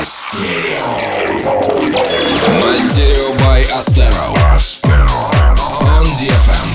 Мастерио by Astero. On DFM.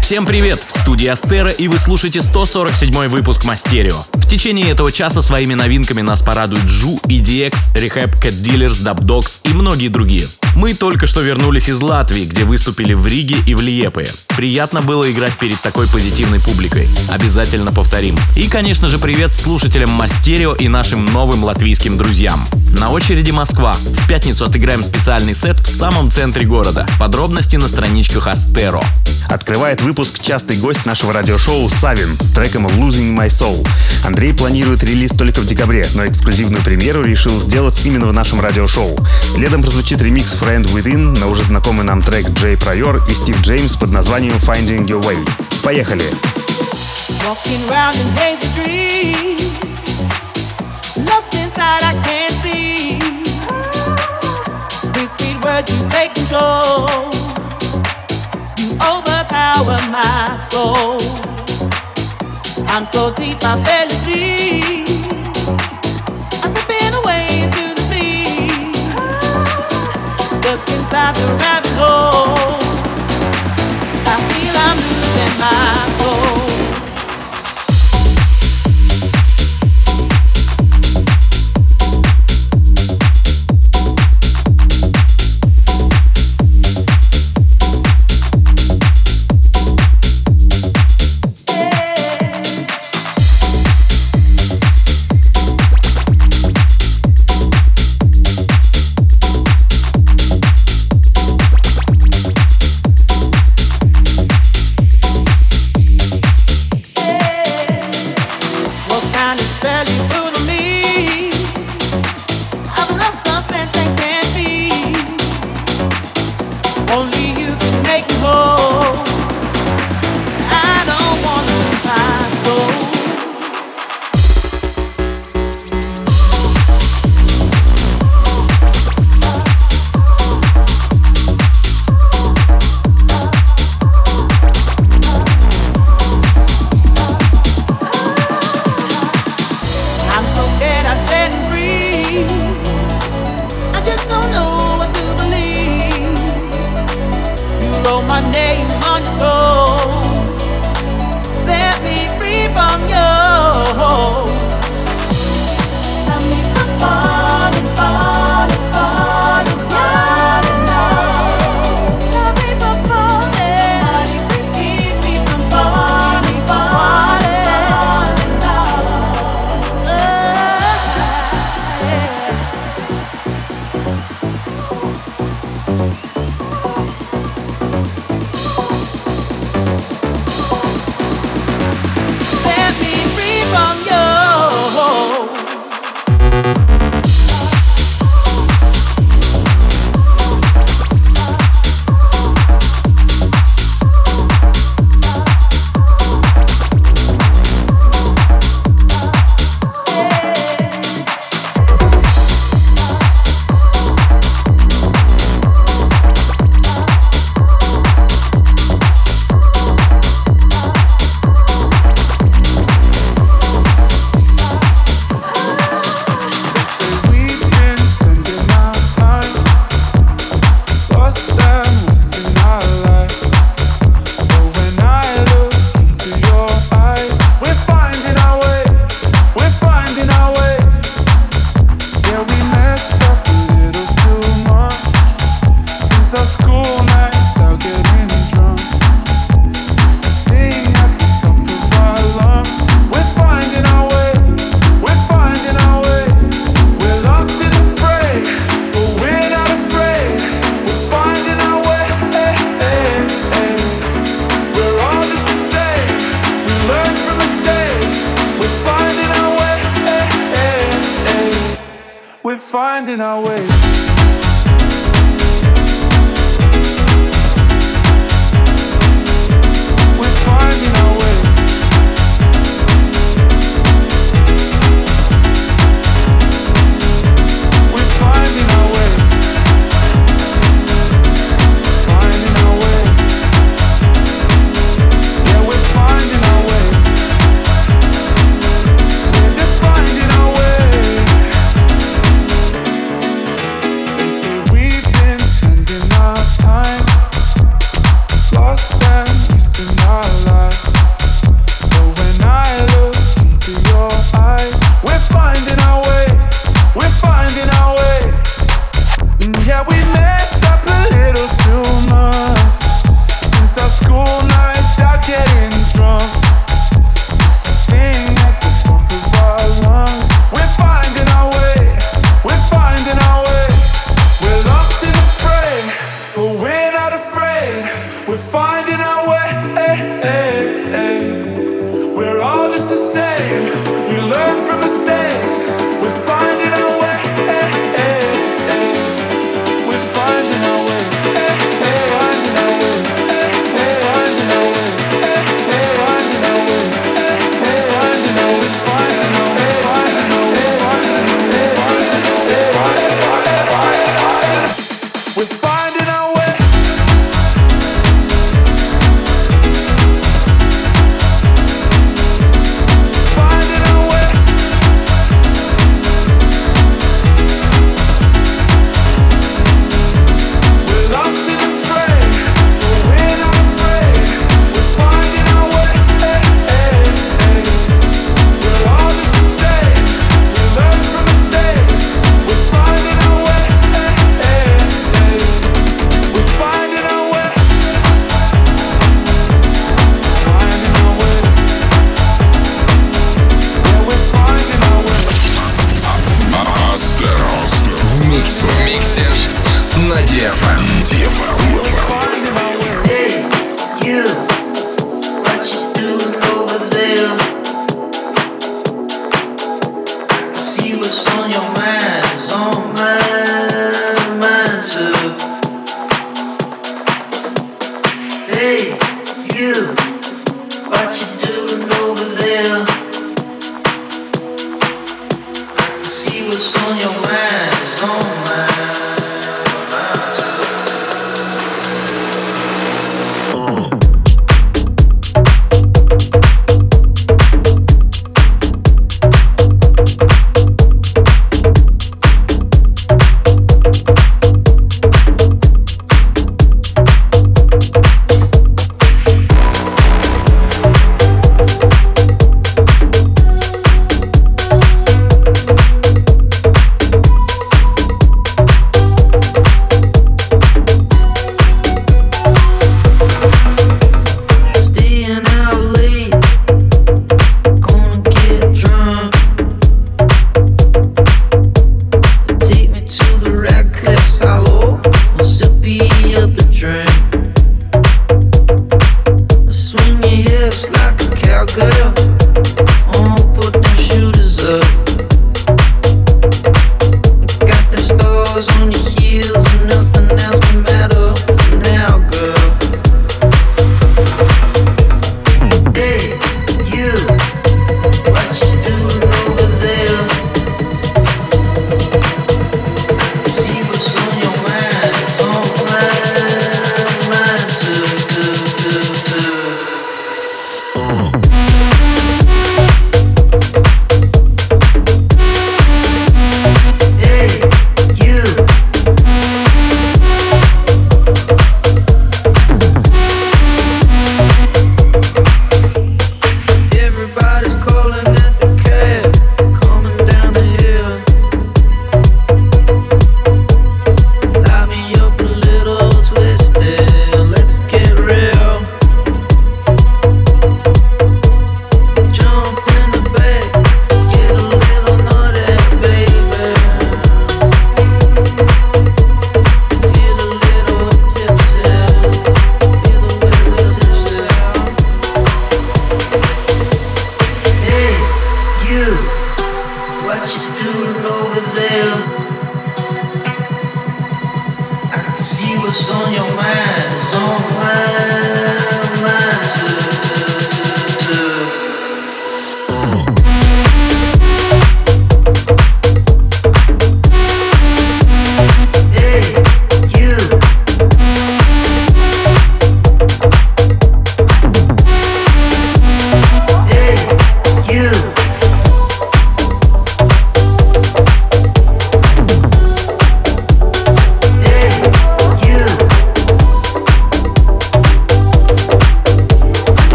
Всем привет! В студии Астера и вы слушаете 147 выпуск Мастерио. В течение этого часа своими новинками нас порадуют Джу, EDX, Rehab, Cat Dealers, Dub Dogs и многие другие. Мы только что вернулись из Латвии, где выступили в Риге и в Лиепое. Приятно было играть перед такой позитивной публикой. Обязательно повторим. И, конечно же, привет слушателям Мастерио и нашим новым латвийским друзьям. На очереди Москва. В пятницу отыграем специальный сет в самом центре города. Подробности на страничках Астеро. Открывает выпуск частый гость нашего радиошоу Савин с треком Losing My Soul. Андрей планирует релиз только в декабре, но эксклюзивную премьеру решил сделать именно в нашем радиошоу. Следом прозвучит ремикс Friend Within на уже знакомый нам трек Джей Прайор и Стив Джеймс под названием Finding Your Way. Поехали! Walking round in lost inside I can't see. These sweet words you take control, you overpower my soul. I'm so deep I barely see. I'm slipping away into the sea, stuck inside the rabbit hole. I feel I'm losing my soul.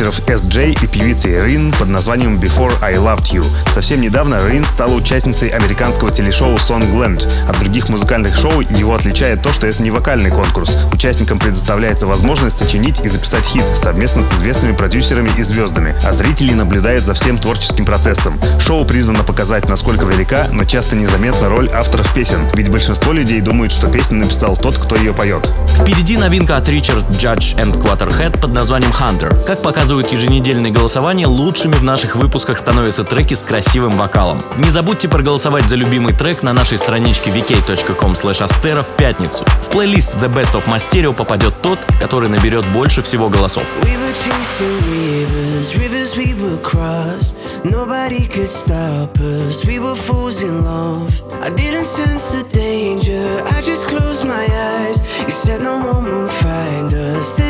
Продюсеров SJ и певицы Рин под названием Before I Loved You. Совсем недавно Рин стала участницей американского телешоу Songland. От других музыкальных шоу его отличает то, что это не вокальный конкурс. Участникам предоставляется возможность сочинить и записать хит совместно с известными продюсерами и звездами, а зрители наблюдают за всем творческим процессом. Шоу призвано показать, насколько велика, но часто незаметна роль авторов песен, ведь большинство людей думают, что песню написал тот, кто ее поет. Впереди новинка от Richard Judge and Quarterhead под названием Hunter. Как показывают еженедельные голосования, лучшими в наших выпусках становятся треки с красивым вокалом. Не забудьте проголосовать за любимый трек на нашей страничке vk.com astero в пятницу. В плейлист The Best of My попадет тот, который наберет больше всего голосов. We.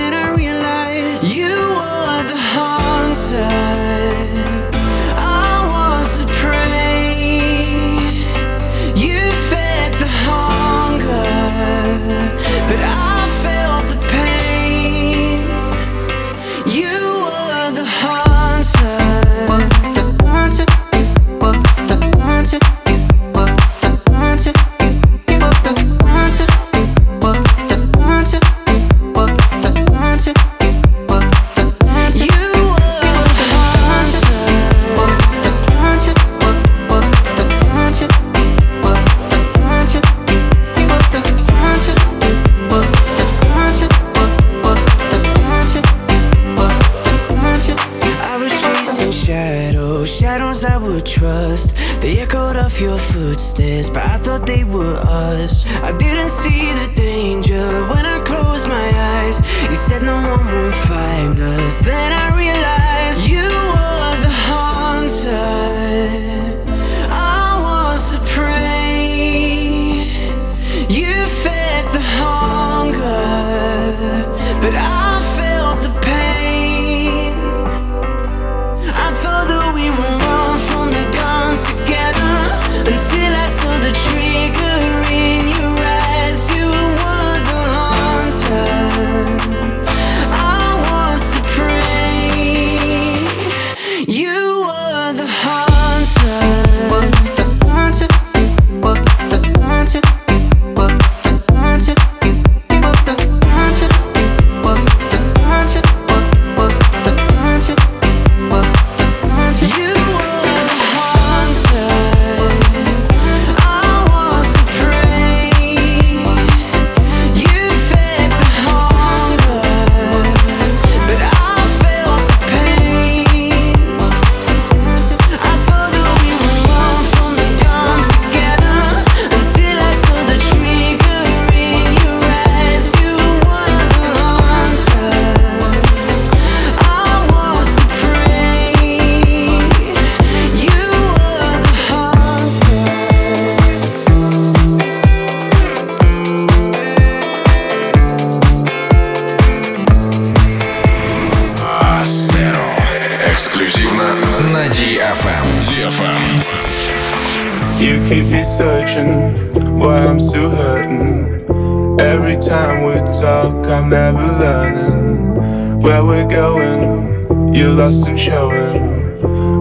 never learning where we're going. You're lost in showing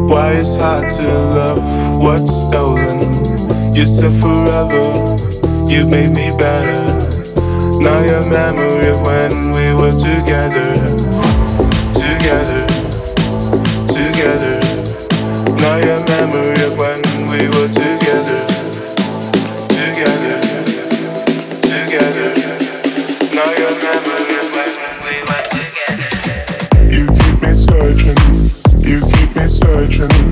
why it's hard to love what's stolen. You said forever, you made me better. Now your memory of when we were together, together, together. Now your memory of when we were together. searching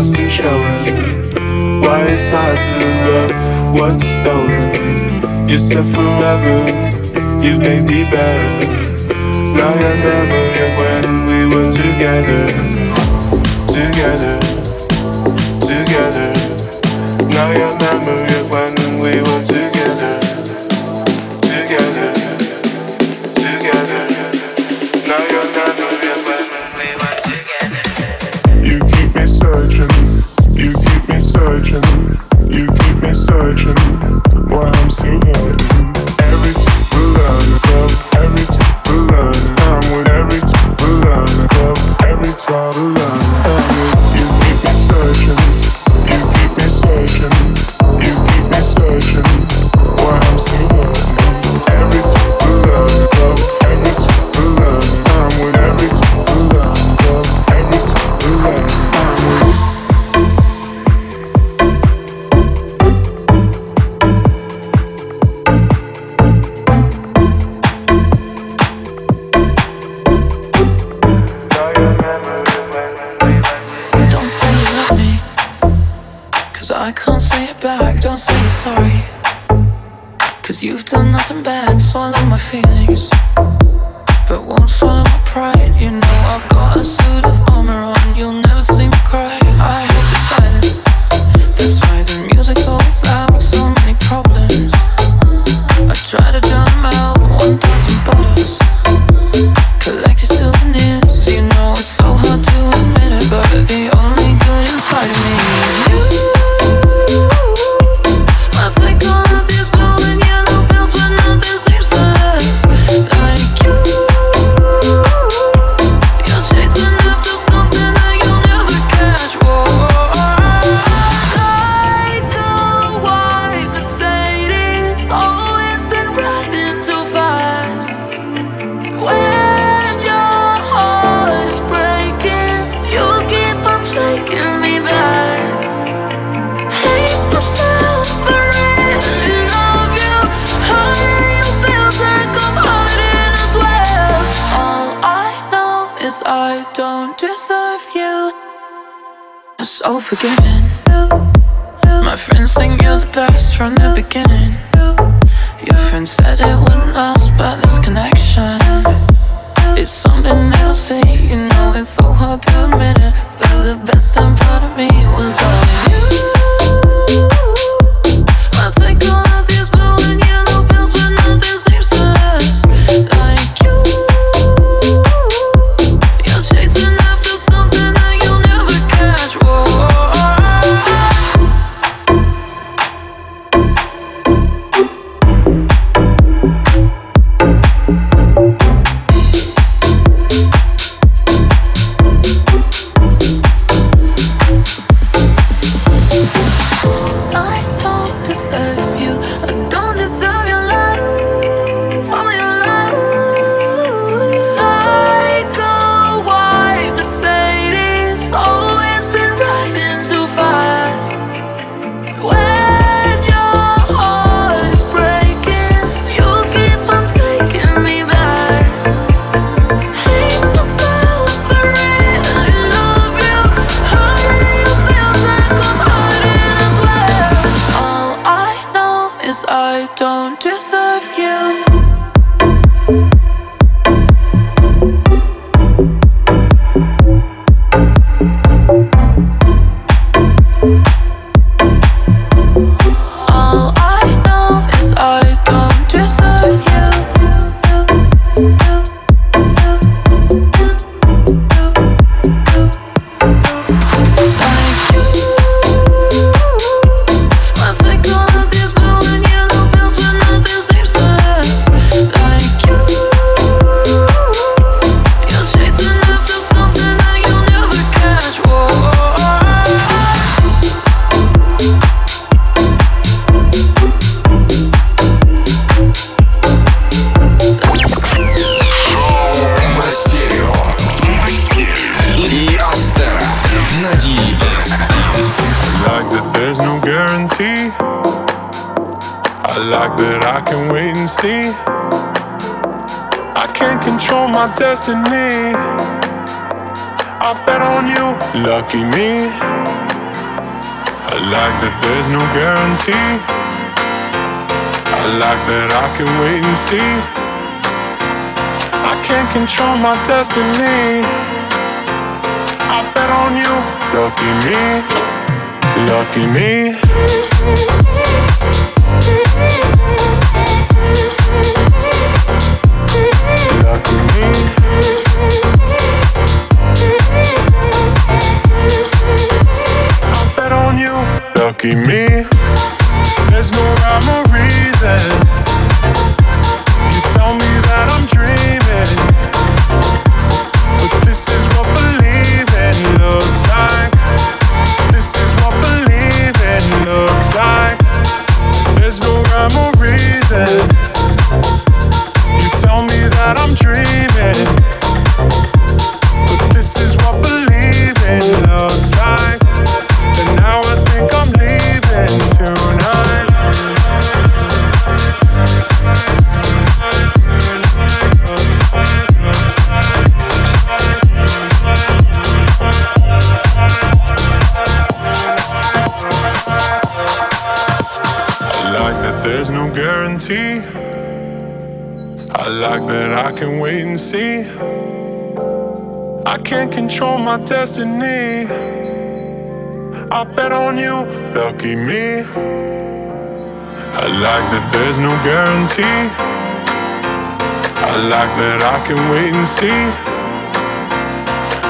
lost and why it's hard to love what's stolen. You said forever, you made me better. Now your memory of when we were together, together, together. Now your memory of when we were together. forgiven. My friends think you're the best from the beginning. I like that I can wait and see. I can't control my destiny. I bet on you, lucky me, lucky me. Lucky me. lucky me. destiny. I bet on you, lucky me. I like that there's no guarantee. I like that I can wait and see.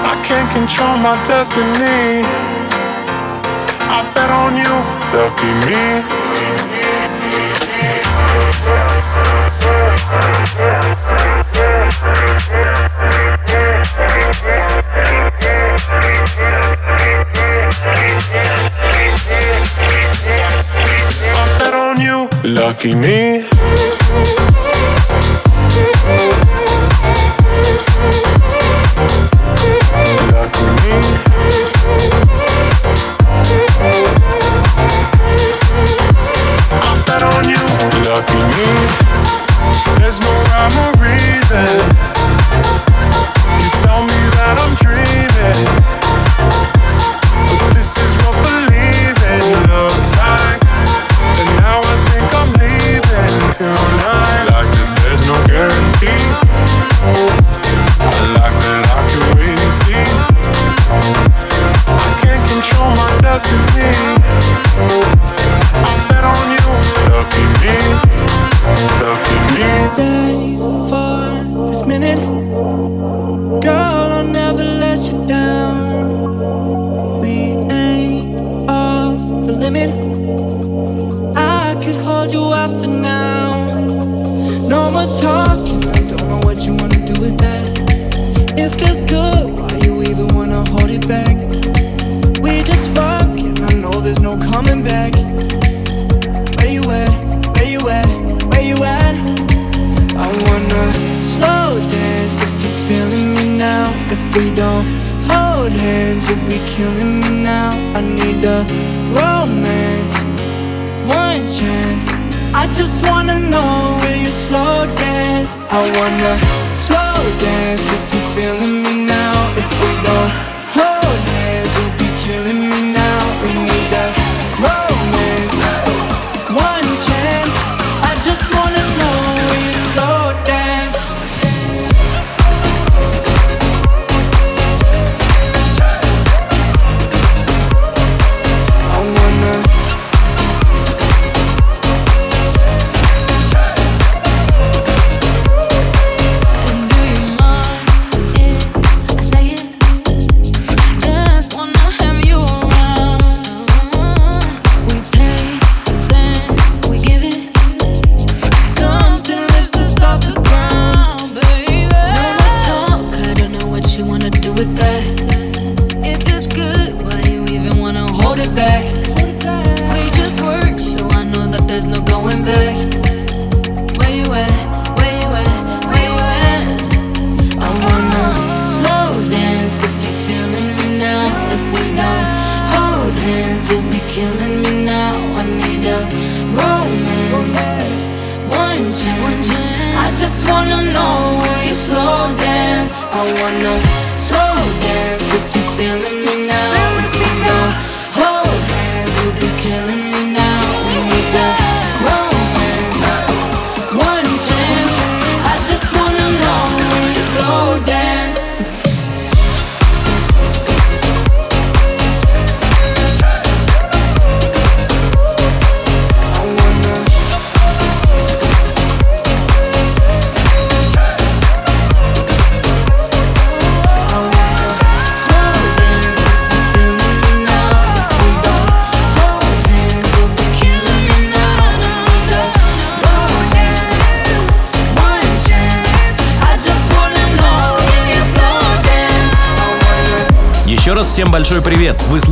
I can't control my destiny. I bet on you, lucky me. lucky me.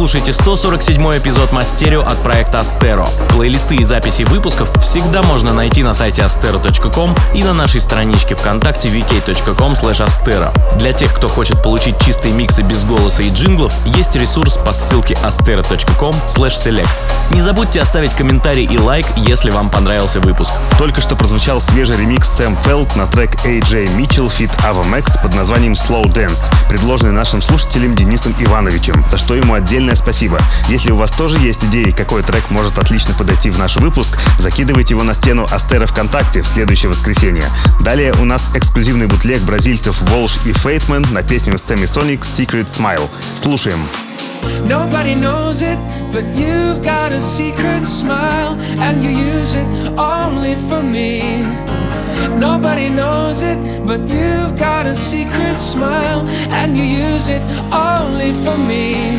Слушаете 147 эпизод Мастерио от проекта Астеро. Плейлисты и записи выпусков всегда можно найти на сайте astero.com и на нашей страничке ВКонтакте vk.com astero. Для тех, кто хочет получить чистые миксы без голоса и джинглов, есть ресурс по ссылке astero.com select. Не забудьте оставить комментарий и лайк, если вам понравился выпуск. Только что прозвучал свежий ремикс Сэм Фелд на трек AJ Mitchell Fit Ava Max под названием Slow Dance, предложенный нашим слушателем Денисом Ивановичем, за что ему отдельное спасибо. Если у вас тоже есть идеи, какой трек может отлично подойти в наш выпуск, закидывайте его на стену Астера ВКонтакте в следующее воскресенье. Далее у нас эксклюзивный бутлег бразильцев Волш и Фейтмен на песню Semisonic Secret Smile. Слушаем. Nobody knows it, but you've got a secret smile, and you use it only for me. Nobody knows it, but you've got a secret smile, and you use it only for me.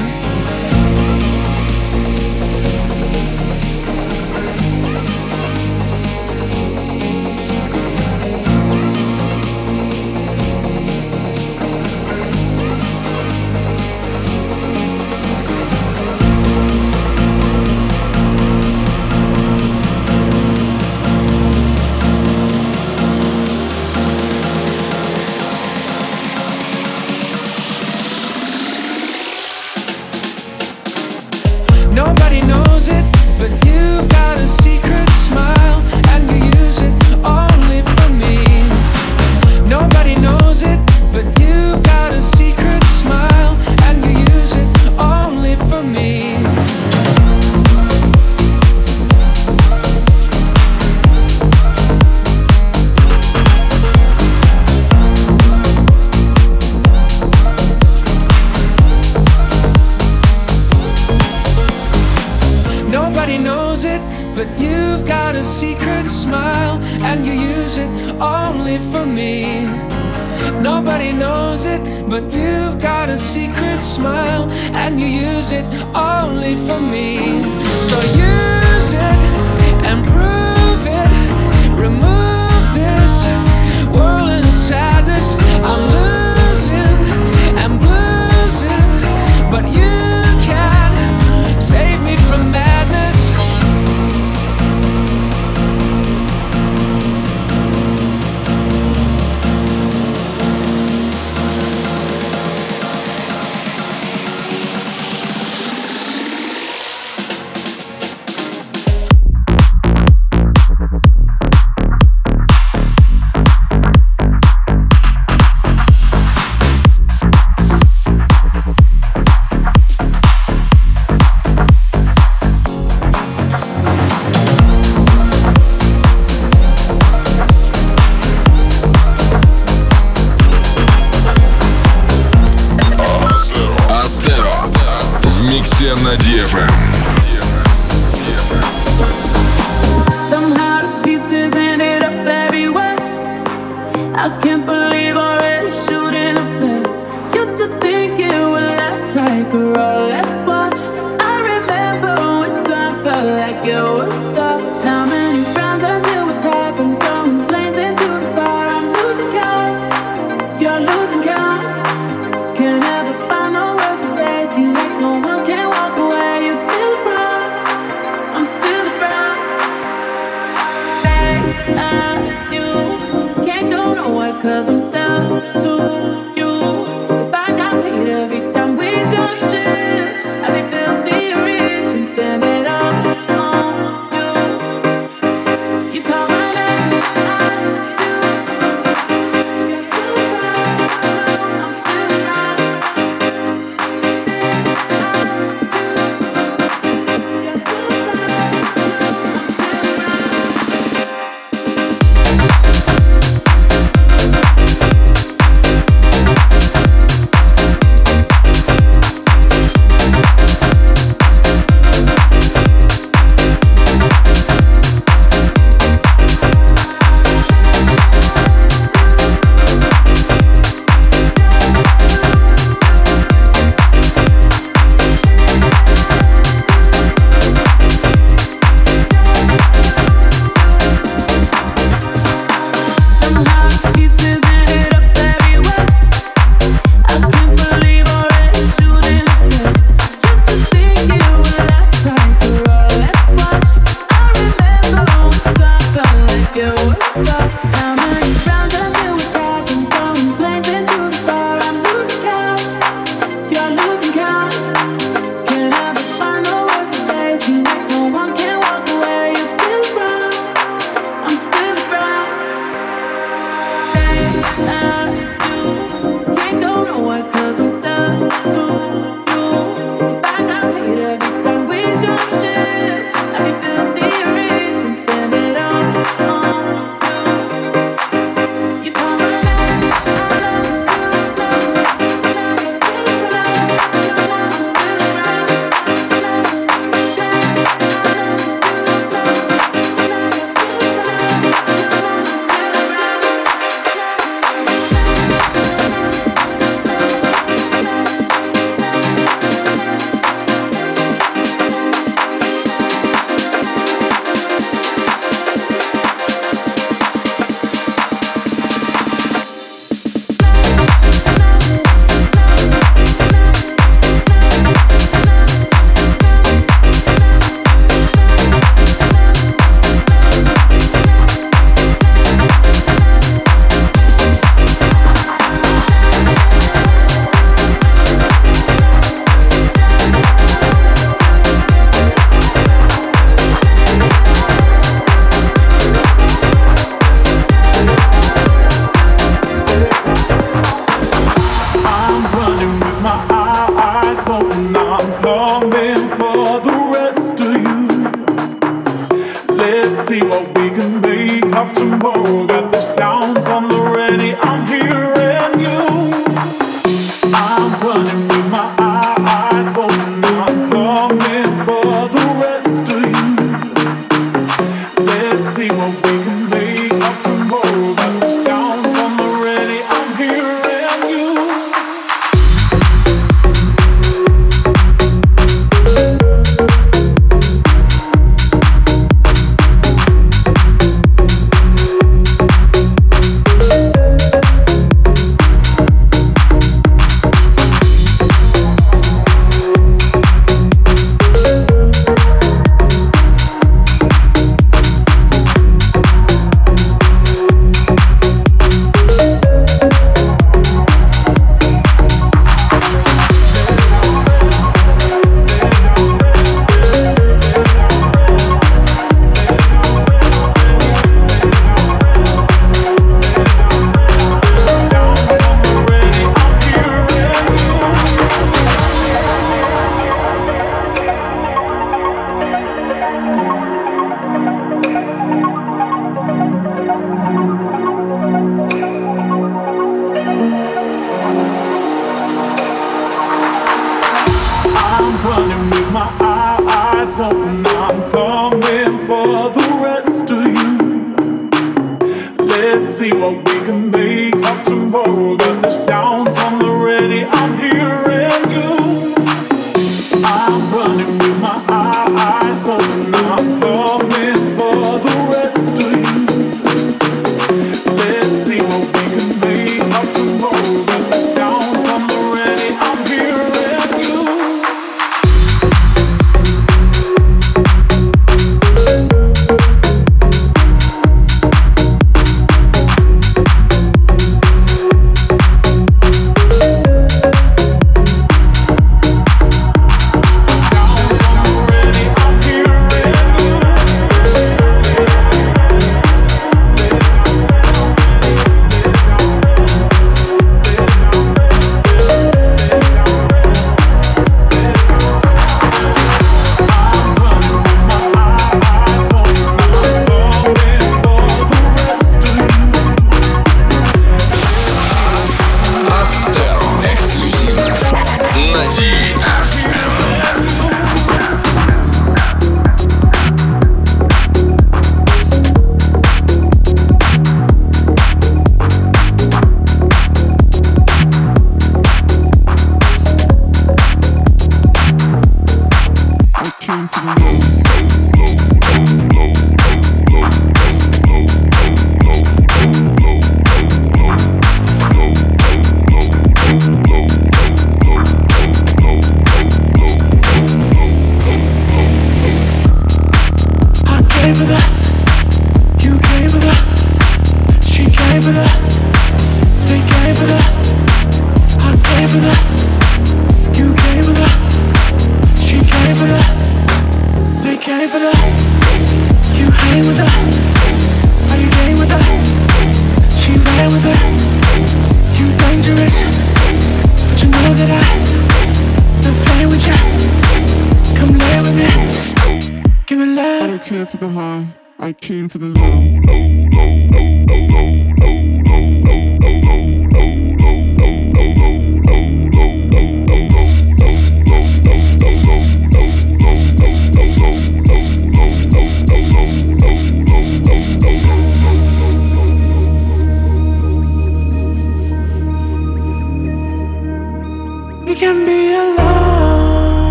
of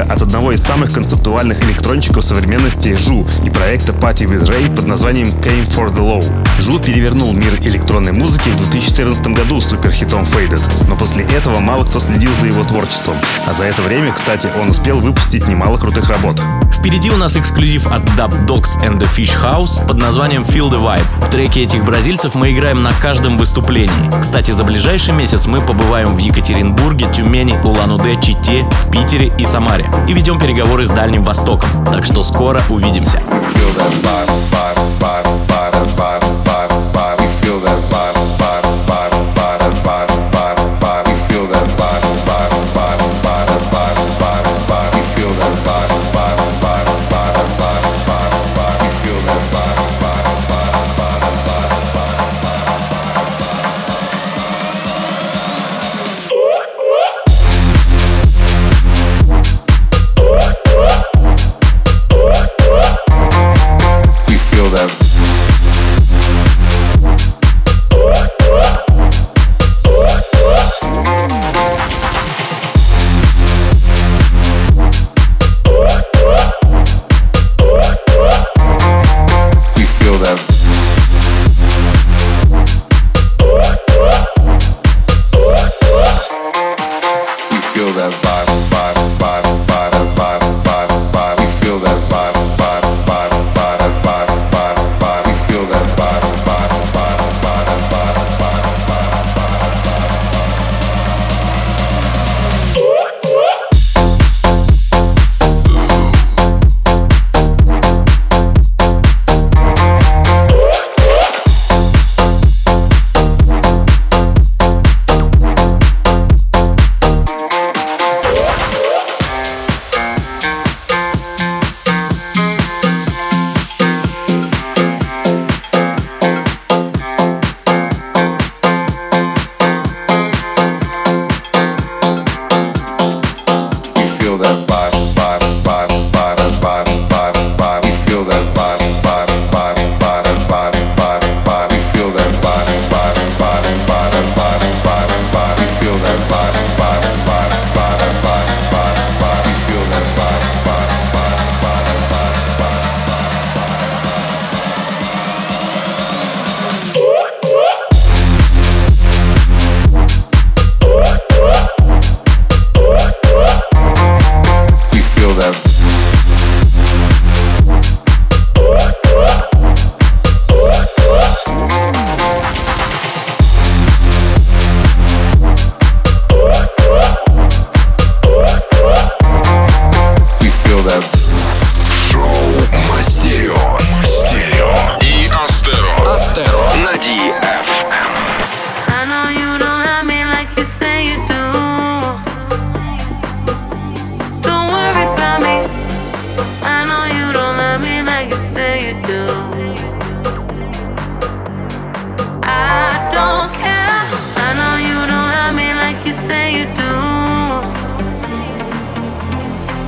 новинка от одного из самых концептуальных электрончиков современности Жу и проекта Party with Ray под названием Came for the Low. Жу перевернул мир электронной музыки в 2014 году с суперхитом Faded, но после этого мало кто следил за его творчеством, а за это время, кстати, он успел выпустить немало крутых работ. Впереди у нас эксклюзив от Dub Dogs and the Fish House под названием Feel the Vibe. В треке этих бразильцев мы играем на каждом выступлении. Кстати, за ближайший месяц мы побываем в Екатеринбурге, Тюмени, Улан-Удэ, Чите, в Питере и Самаре. И ведем переговоры с Дальним Востоком. Так что скоро увидимся. Feel that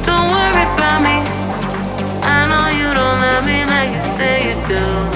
Don't worry about me. I know you don't love me like you say you do.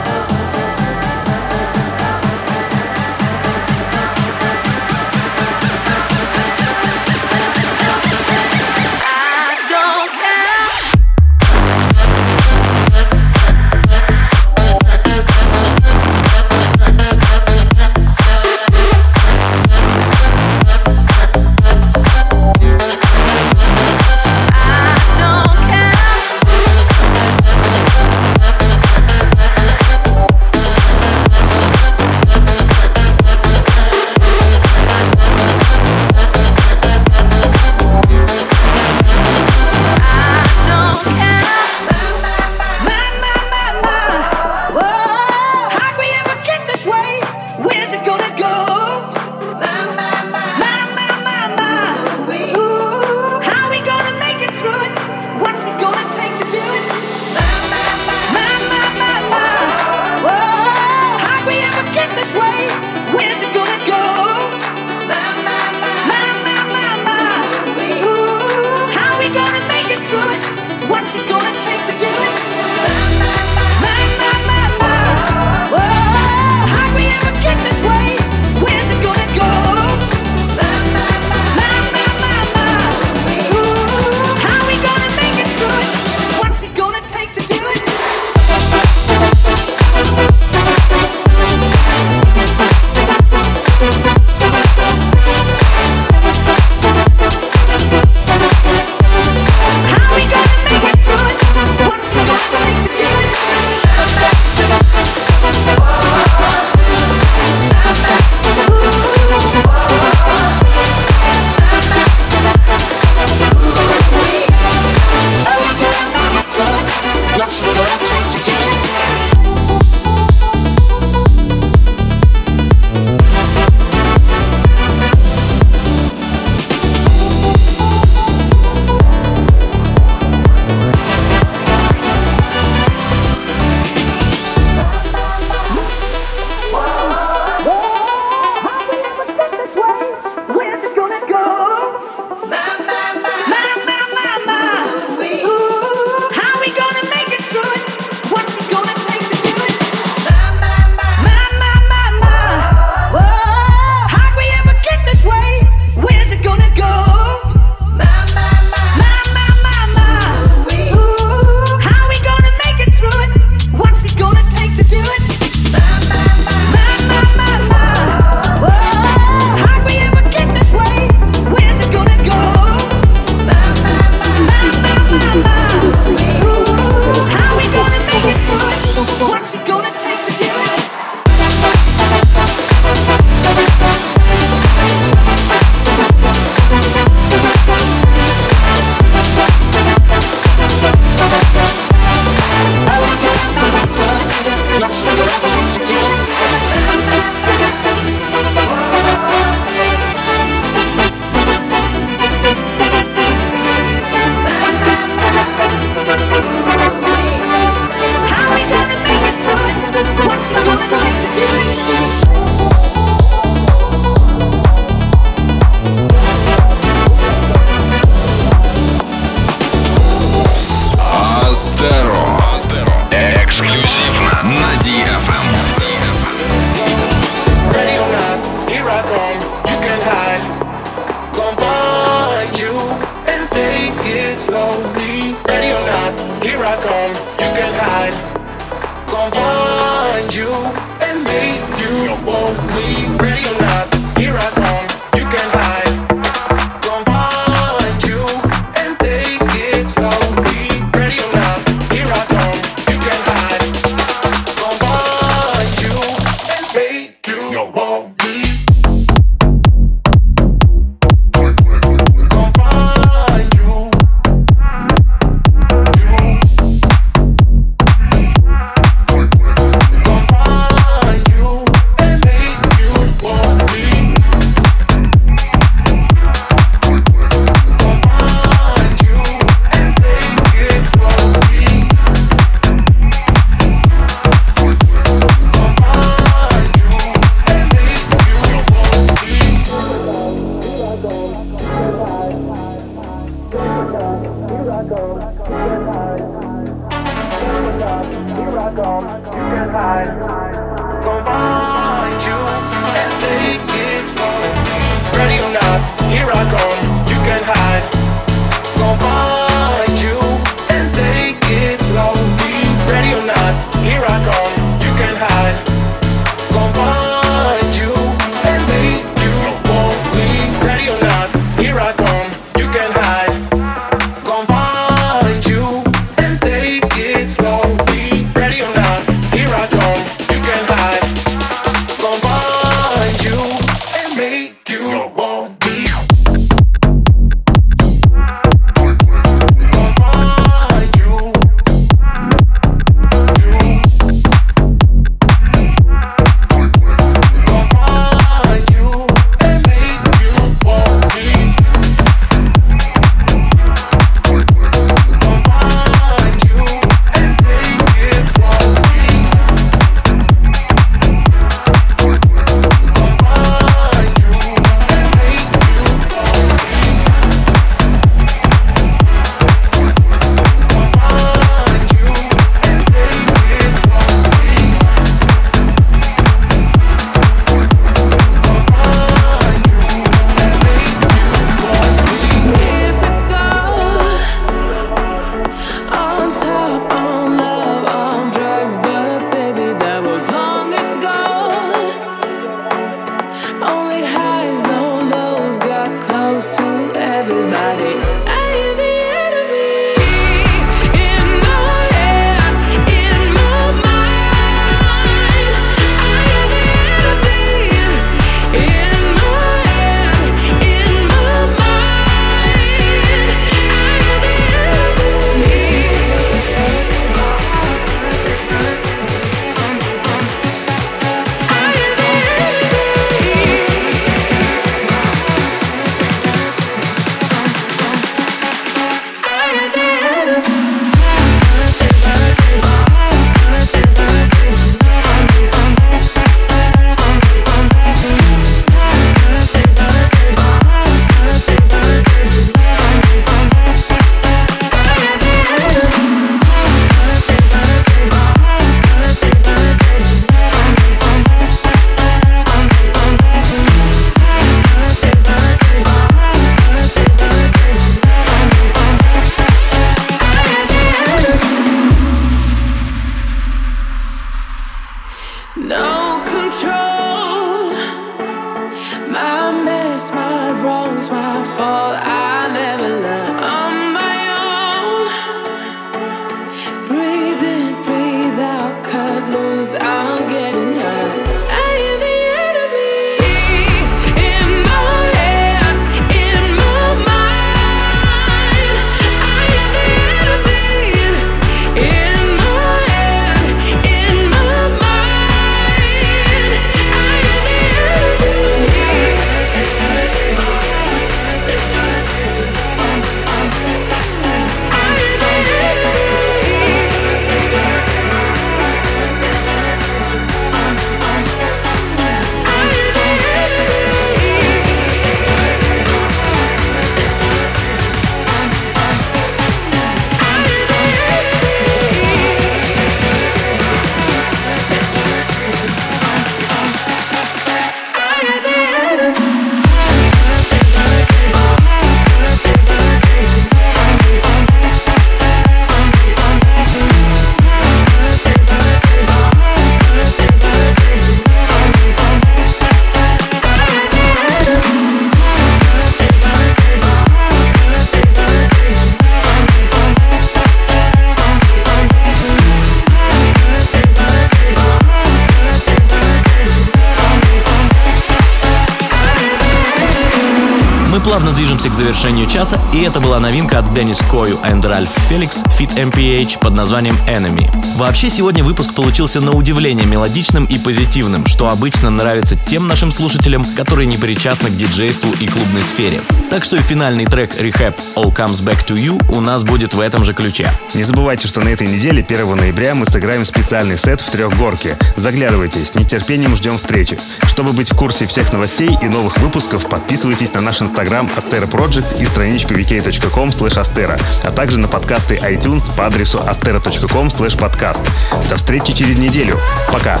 Плавно движемся к завершению часа, и это была новинка от Деннис Кою и Ральф Феликс Fit MPH под названием Enemy. Вообще, сегодня выпуск получился на удивление мелодичным и позитивным, что обычно нравится тем нашим слушателям, которые не причастны к диджейству и клубной сфере. Так что и финальный трек Rehab All Comes Back to You у нас будет в этом же ключе. Не забывайте, что на этой неделе, 1 ноября, мы сыграем специальный сет в трехгорке. Заглядывайте, с нетерпением ждем встречи. Чтобы быть в курсе всех новостей и новых выпусков, подписывайтесь на наш инстаграм Astera Project и страничку vk.com astera, а также на подкасты iTunes по адресу astera.com podcast. До встречи через неделю. Пока.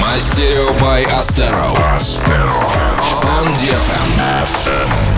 Мастерио by Astero. Astero. On DFM. All